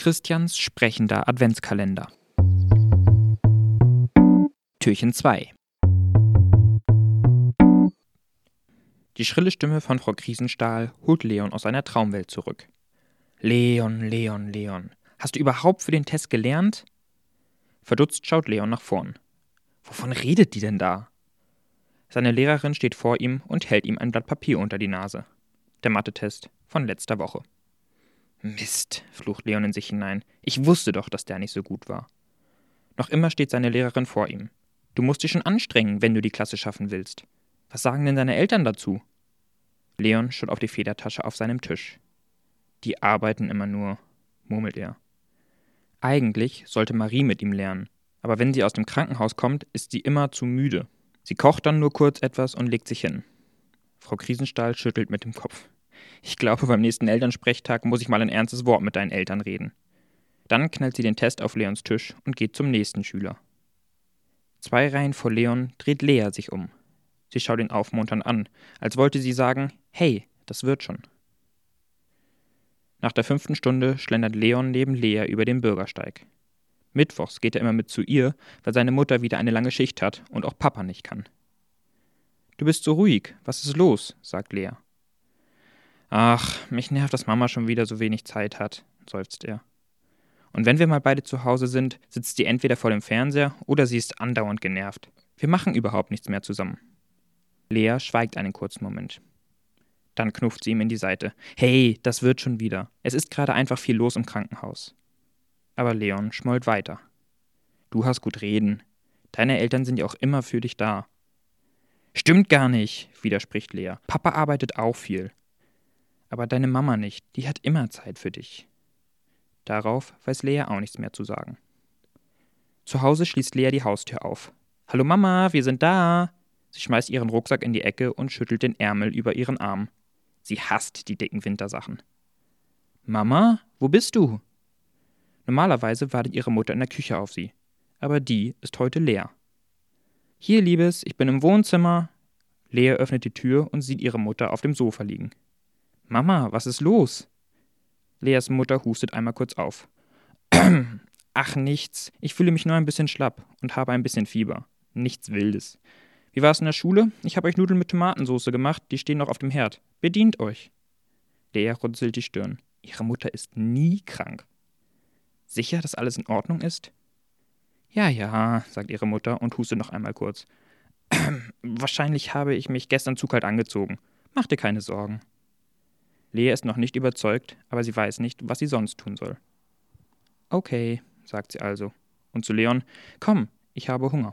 Christians sprechender Adventskalender. Türchen 2 Die schrille Stimme von Frau Krisenstahl holt Leon aus seiner Traumwelt zurück. Leon, Leon, Leon, hast du überhaupt für den Test gelernt? Verdutzt schaut Leon nach vorn. Wovon redet die denn da? Seine Lehrerin steht vor ihm und hält ihm ein Blatt Papier unter die Nase. Der Mathe-Test von letzter Woche. Mist, flucht Leon in sich hinein. Ich wusste doch, dass der nicht so gut war. Noch immer steht seine Lehrerin vor ihm. Du musst dich schon anstrengen, wenn du die Klasse schaffen willst. Was sagen denn deine Eltern dazu? Leon schaut auf die Federtasche auf seinem Tisch. Die arbeiten immer nur, murmelt er. Eigentlich sollte Marie mit ihm lernen, aber wenn sie aus dem Krankenhaus kommt, ist sie immer zu müde. Sie kocht dann nur kurz etwas und legt sich hin. Frau Krisenstahl schüttelt mit dem Kopf. Ich glaube, beim nächsten Elternsprechtag muss ich mal ein ernstes Wort mit deinen Eltern reden. Dann knallt sie den Test auf Leons Tisch und geht zum nächsten Schüler. Zwei Reihen vor Leon dreht Lea sich um. Sie schaut ihn aufmunternd an, als wollte sie sagen: Hey, das wird schon. Nach der fünften Stunde schlendert Leon neben Lea über den Bürgersteig. Mittwochs geht er immer mit zu ihr, weil seine Mutter wieder eine lange Schicht hat und auch Papa nicht kann. Du bist so ruhig, was ist los? sagt Lea. Ach, mich nervt, dass Mama schon wieder so wenig Zeit hat, seufzt er. Und wenn wir mal beide zu Hause sind, sitzt sie entweder vor dem Fernseher oder sie ist andauernd genervt. Wir machen überhaupt nichts mehr zusammen. Lea schweigt einen kurzen Moment. Dann knufft sie ihm in die Seite. Hey, das wird schon wieder. Es ist gerade einfach viel los im Krankenhaus. Aber Leon schmollt weiter. Du hast gut reden. Deine Eltern sind ja auch immer für dich da. Stimmt gar nicht, widerspricht Lea. Papa arbeitet auch viel. Aber deine Mama nicht, die hat immer Zeit für dich. Darauf weiß Lea auch nichts mehr zu sagen. Zu Hause schließt Lea die Haustür auf. Hallo Mama, wir sind da. Sie schmeißt ihren Rucksack in die Ecke und schüttelt den Ärmel über ihren Arm. Sie hasst die dicken Wintersachen. Mama, wo bist du? Normalerweise wartet ihre Mutter in der Küche auf sie, aber die ist heute leer. Hier, Liebes, ich bin im Wohnzimmer. Lea öffnet die Tür und sieht ihre Mutter auf dem Sofa liegen. Mama, was ist los? Leas Mutter hustet einmal kurz auf. Ach, nichts. Ich fühle mich nur ein bisschen schlapp und habe ein bisschen Fieber. Nichts Wildes. Wie war es in der Schule? Ich habe euch Nudeln mit Tomatensauce gemacht, die stehen noch auf dem Herd. Bedient euch. Lea runzelt die Stirn. Ihre Mutter ist nie krank. Sicher, dass alles in Ordnung ist? Ja, ja, sagt ihre Mutter und hustet noch einmal kurz. Wahrscheinlich habe ich mich gestern zu kalt angezogen. Mach dir keine Sorgen. Lea ist noch nicht überzeugt, aber sie weiß nicht, was sie sonst tun soll. Okay, sagt sie also. Und zu Leon, komm, ich habe Hunger.